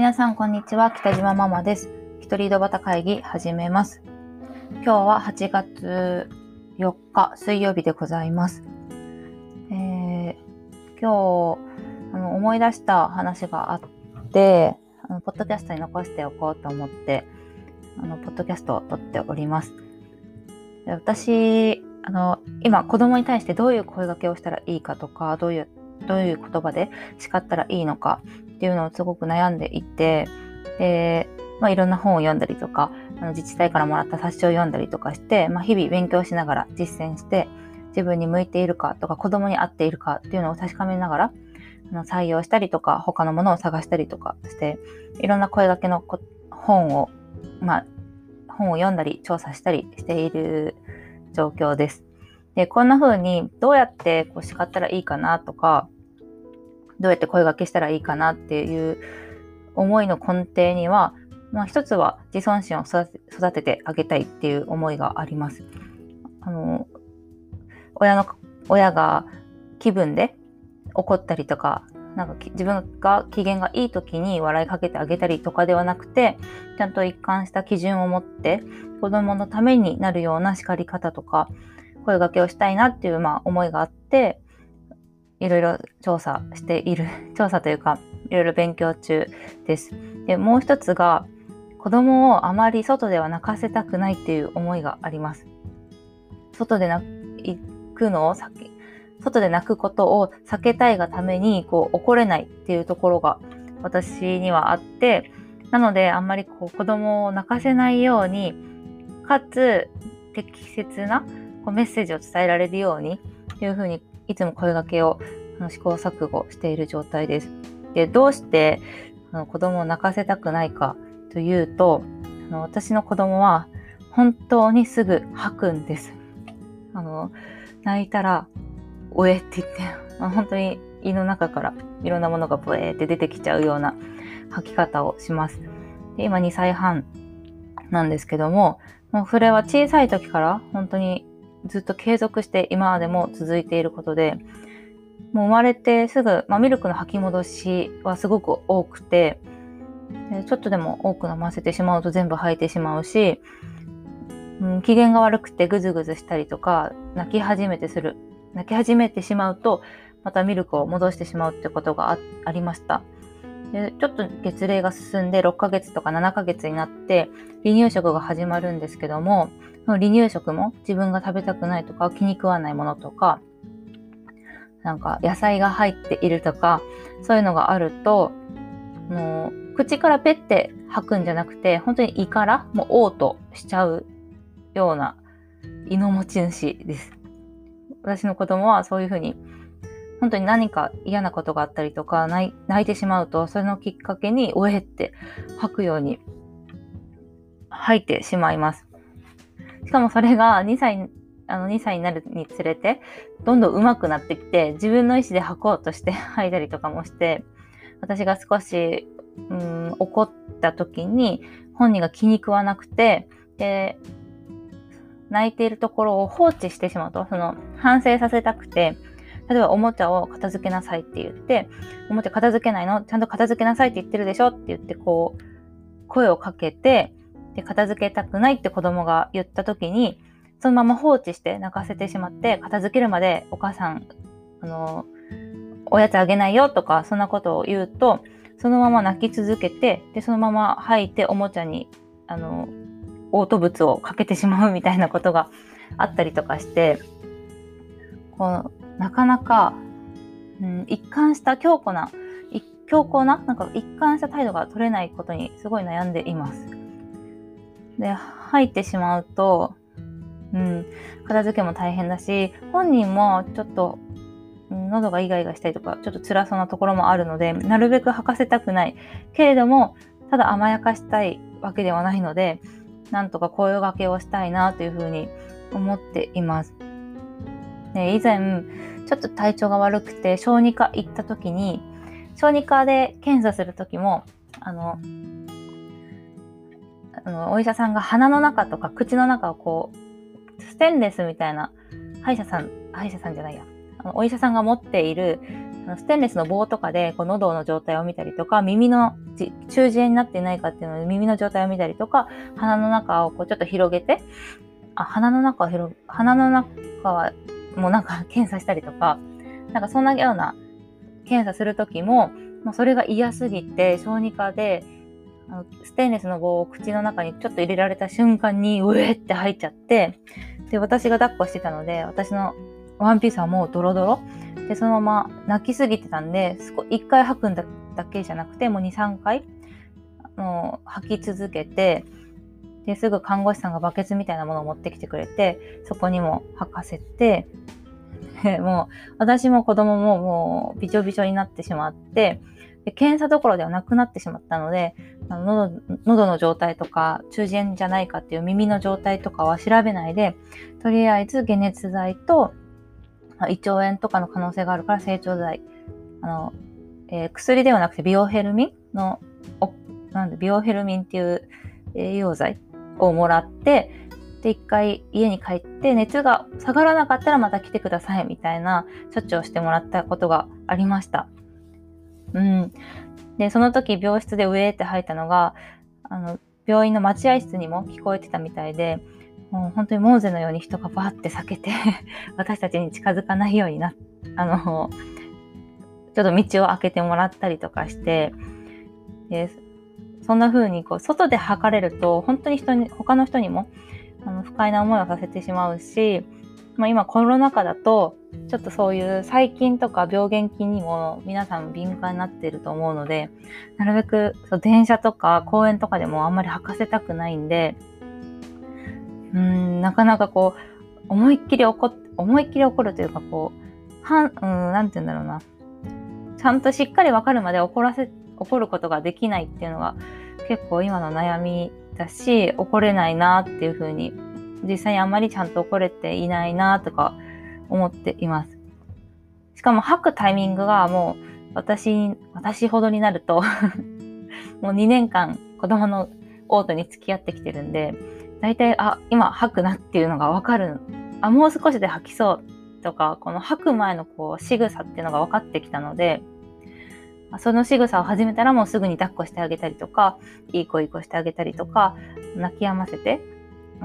皆さん、こんにちは。北島ママです。一人井戸端会議始めます。今日は8月4日水曜日でございます。えー、今日あの思い出した話があって、あのポッドキャストに残しておこうと思って、あのポッドキャストを撮っております。私、あの今子供に対してどういう声掛けをしたらいいかとか、どういうどういう言葉で叱ったらいいのかっていうのをすごく悩んでいて、で、まあ、いろんな本を読んだりとか、あの自治体からもらった冊子を読んだりとかして、まあ、日々勉強しながら実践して、自分に向いているかとか、子供に合っているかっていうのを確かめながら、あの採用したりとか、他のものを探したりとかして、いろんな声掛けの本を、まあ、本を読んだり、調査したりしている状況です。で、こんな風にどうやってこう叱ったらいいかなとか、どうやって声掛けしたらいいかなっていう思いの根底には、まあ、一つは自尊心を育ててあげたいっていう思いがあります。あの親の親が気分で怒ったりとかなんか自分が機嫌がいい時に笑いかけてあげたりとかではなくてちゃんと一貫した基準を持って子供のためになるような叱り方とか声掛けをしたいなっていう、まあ、思いがあっていろいろ調査している、調査というか、いろいろ勉強中です。で、もう一つが、子供をあまり外では泣かせたくないっていう思いがあります。外で泣くのを避け、外で泣くことを避けたいがために、こう、怒れないっていうところが私にはあって、なので、あんまりこう、子供を泣かせないように、かつ、適切なこうメッセージを伝えられるように、っていうふうにいつも声掛けを試行錯誤している状態です。で、どうしてあの子供を泣かせたくないかというと、あの私の子供は本当にすぐ吐くんです。あの、泣いたら、おえって言って、本当に胃の中からいろんなものがブエーって出てきちゃうような吐き方をします。で今2歳半なんですけども、もうそれは小さい時から本当にずっと継続して今までも続いていることで、もう生まれてすぐ、まあ、ミルクの吐き戻しはすごく多くて、ちょっとでも多く飲ませてしまうと全部吐いてしまうし、うん、機嫌が悪くてぐずぐずしたりとか、泣き始めてする。泣き始めてしまうと、またミルクを戻してしまうってことがありました。でちょっと月齢が進んで6ヶ月とか7ヶ月になって離乳食が始まるんですけども、その離乳食も自分が食べたくないとか気に食わないものとか、なんか野菜が入っているとか、そういうのがあると、もう口からペッて吐くんじゃなくて、本当に胃からもう嘔吐しちゃうような胃の持ち主です。私の子供はそういうふうに本当に何か嫌なことがあったりとか泣いてしまうとそれのきっかけにおえって吐くように吐いてしまいます。しかもそれが2歳あの2歳になるにつれてどんどん上手くなってきて自分の意思で吐こうとして 吐いたりとかもして私が少しうん怒った時に本人が気に食わなくてで泣いているところを放置してしまうとその反省させたくて例えばおもちゃを片付けなさいって言って、おもちゃ片付けないの？ちゃんと片付けなさいって言ってるでしょ？って言って、こう、声をかけて、で、片付けたくないって子供が言った時に、そのまま放置して泣かせてしまって、片付けるまでお母さん、あの、おやつあげないよとか、そんなことを言うと、そのまま泣き続けて、で、そのまま吐いておもちゃに、あの、嘔吐物をかけてしまうみたいなことがあったりとかして、このなかなか、うん、一貫した強固な、強硬な、なんか一貫した態度が取れないことにすごい悩んでいます。で、吐いてしまうと、うん、片付けも大変だし、本人もちょっと、喉がイガイガしたりとか、ちょっと辛そうなところもあるので、なるべく吐かせたくない。けれども、ただ甘やかしたいわけではないので、なんとか声掛けをしたいなというふうに思っています。ね、以前、ちょっと体調が悪くて、小児科行った時に、小児科で検査する時も、あの、あのお医者さんが鼻の中とか口の中をこう、ステンレスみたいな、歯医者さん、歯医者さんじゃないや、あのお医者さんが持っているステンレスの棒とかでこう喉の状態を見たりとか、耳の中耳炎になっていないかっていうので耳の状態を見たりとか、鼻の中をこうちょっと広げて、あ、鼻の中を広鼻の中はもうなんか検査したりとか、なんかそんなような検査するときも、もうそれが嫌すぎて、小児科で、あのステンレスの棒を口の中にちょっと入れられた瞬間に、うえって入っちゃって、で、私が抱っこしてたので、私のワンピースはもうドロドロ。で、そのまま泣きすぎてたんで、1回吐くんだけじゃなくて、もう2、3回、もう吐き続けて、ですぐ看護師さんがバケツみたいなものを持ってきてくれて、そこにも吐かせて、もう私も子供ももうびちょびちょになってしまって、で検査どころではなくなってしまったので、喉喉の状態とか中耳炎じゃないかっていう耳の状態とかは調べないで、とりあえず解熱剤と胃腸炎とかの可能性があるから成長剤、あの、えー、薬ではなくてビオヘルミンの、なんでビオヘルミンっていう栄養剤をもらって、で、一回家に帰って熱が下がらなかったらまた来てくださいみたいな処置をしてもらったことがありました。うん。で、その時病室で上って吐いたのが、あの、病院の待合室にも聞こえてたみたいで、もう本当にモーゼのように人がバーって避けて私たちに近づかないようにな、あの、ちょっと道を開けてもらったりとかして、でそんな風にこう外で測れると本当に人に他の人にもあの不快な思いをさせてしまうし、まあ、今コロナ禍だとちょっとそういう細菌とか病原菌にも皆さん敏感になっていると思うのでなるべくそう電車とか公園とかでもあんまり履かせたくないんでうんなかなかこう思いっきり怒思いっきり怒るというかこうはんうんなんて言うんだろうな。ちゃんとしっかりわかるまで怒らせ怒ることができないっていうのが結構今の悩みだし、怒れないなっていうふうに、実際にあんまりちゃんと怒れていないなとか思っています。しかも吐くタイミングがもう私、私ほどになると もう2年間子供のオートに付き合ってきてるんで、大体、あ、今吐くなっていうのがわかる。あ、もう少しで吐きそうとか、この吐く前のこう仕草っていうのが分かってきたので、その仕草を始めたらもうすぐに抱っこしてあげたりとか、いい子いい子してあげたりとか、泣き止ませて、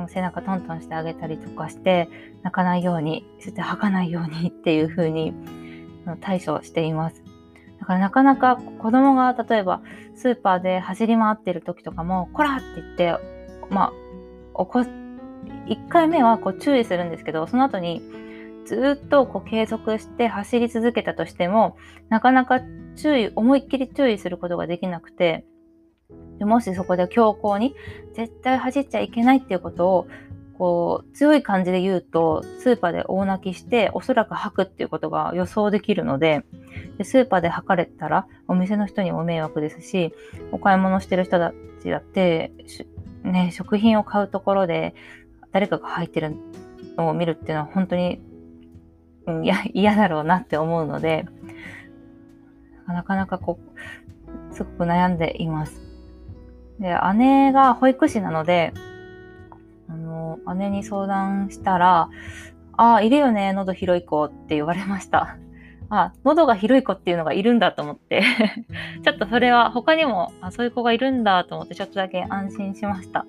背中トントンしてあげたりとかして、泣かないように、そして吐かないようにっていう風に対処しています。だからなかなか子供が例えばスーパーで走り回ってる時とかも、こらって言って、まあ、起こ、1回目はこう注意するんですけど、その後にずっとこう継続して走り続けたとしても、なかなか注意、思いっきり注意することができなくて、でもしそこで強行に絶対走っちゃいけないっていうことをこう強い感じで言うとスーパーで大泣きしておそらく吐くっていうことが予想できるのででスーパーで吐かれたらお店の人にも迷惑ですしお買い物してる人たちだって、ね、食品を買うところで誰かが吐いてるのを見るっていうのは本当にうん、嫌だろうなって思うので、なかなかこう、すごく悩んでいます。で、姉が保育士なので、あの、姉に相談したら、ああ、いるよね、喉広い子って言われました。あ、喉が広い子っていうのがいるんだと思って ちょっとそれは他にもあそういう子がいるんだと思ってちょっとだけ安心しました。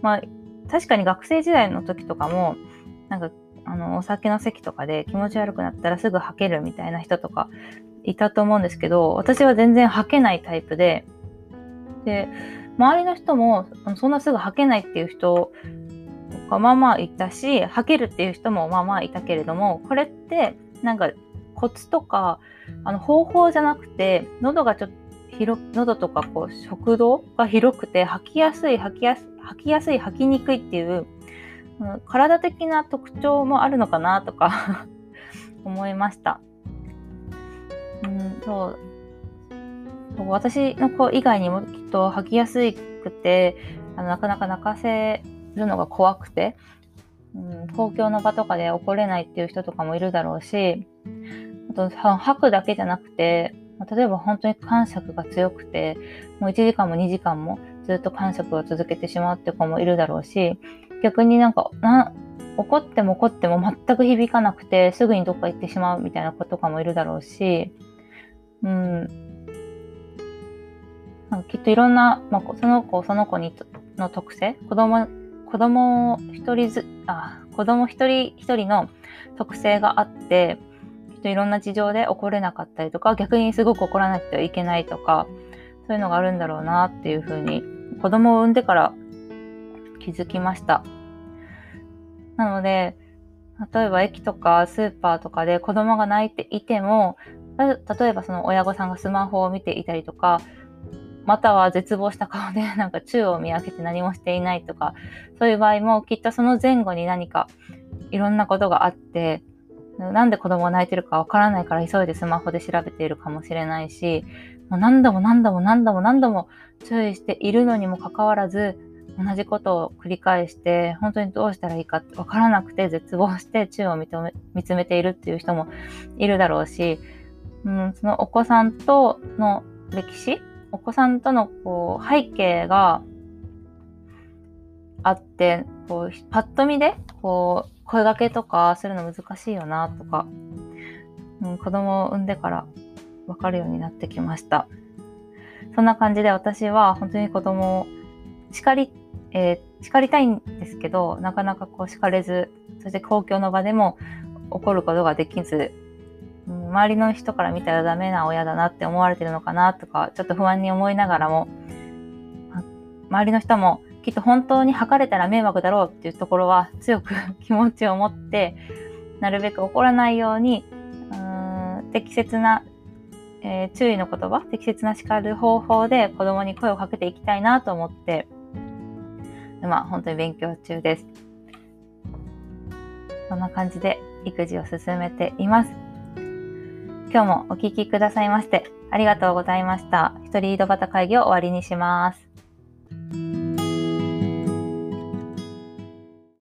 まあ、確かに学生時代の時とかも、なんかあの、お酒の席とかで気持ち悪くなったらすぐ吐けるみたいな人とかいたと思うんですけど、私は全然吐けないタイプで、で、周りの人もそんなすぐ吐けないっていう人がまあまあいたし、吐けるっていう人もまあまあいたけれども、これってなんかコツとか、あの方法じゃなくて、喉がちょっと広、喉とかこう食道が広くて吐きやすい、吐きやすい、吐きやすい、吐きにくいっていう体的な特徴もあるのかなとか 思いました。うんそう私の子以外にもきっと吐きやすくてあのなかなか泣かせるのが怖くて、うん、公共の場とかで怒れないっていう人とかもいるだろうしあと吐くだけじゃなくて例えば本当に感触が強くてもう1時間も2時間もずっと感触を続けてしまうって子もいるだろうし逆になんか、な怒っても怒っても全く響かなくて、すぐにどっか行ってしまうみたいな子とかもいるだろうし、うん。なんかきっといろんな、まあ、その子その子にの特性、子供、子供一人ず、あ、子供一人一人の特性があって、きっといろんな事情で怒れなかったりとか、逆にすごく怒らなくてはいけないとか、そういうのがあるんだろうなっていうふうに、子供を産んでから気づきました。なので、例えば駅とかスーパーとかで子供が泣いていても、例えばその親御さんがスマホを見ていたりとか、または絶望した顔で なんか宙を見上げて何もしていないとか、そういう場合もきっとその前後に何かいろんなことがあって、なんで子供が泣いてるかわからないから急いでスマホで調べているかもしれないし、もう何度も何度も何度も何度も注意しているのにもかかわらず、同じことを繰り返して、本当にどうしたらいいかわからなくて絶望して宙を見つめているっていう人もいるだろうし、うん、そのお子さんとの歴史お子さんとのこう背景があって、こうパッと見でこう声掛けとかするの難しいよなとか、うん、子供を産んでから分かるようになってきました。そんな感じで私は本当に子供を叱り、えー、叱りたいんですけど、なかなかこう叱れず、そして公共の場でも怒ることができず、うん周りの人から見たらダメな親だなって思われてるのかなとか、ちょっと不安に思いながらも、周りの人もきっと本当に測れたら迷惑だろうっていうところは強く気持ちを持って、なるべく怒らないように、うーん適切な、えー、注意の言葉、適切な叱る方法で子供に声をかけていきたいなと思って、今本当に勉強中です。そんな感じで育児を進めています。今日もお聴きくださいましてありがとうございました。一人井戸端会議を終わりにします。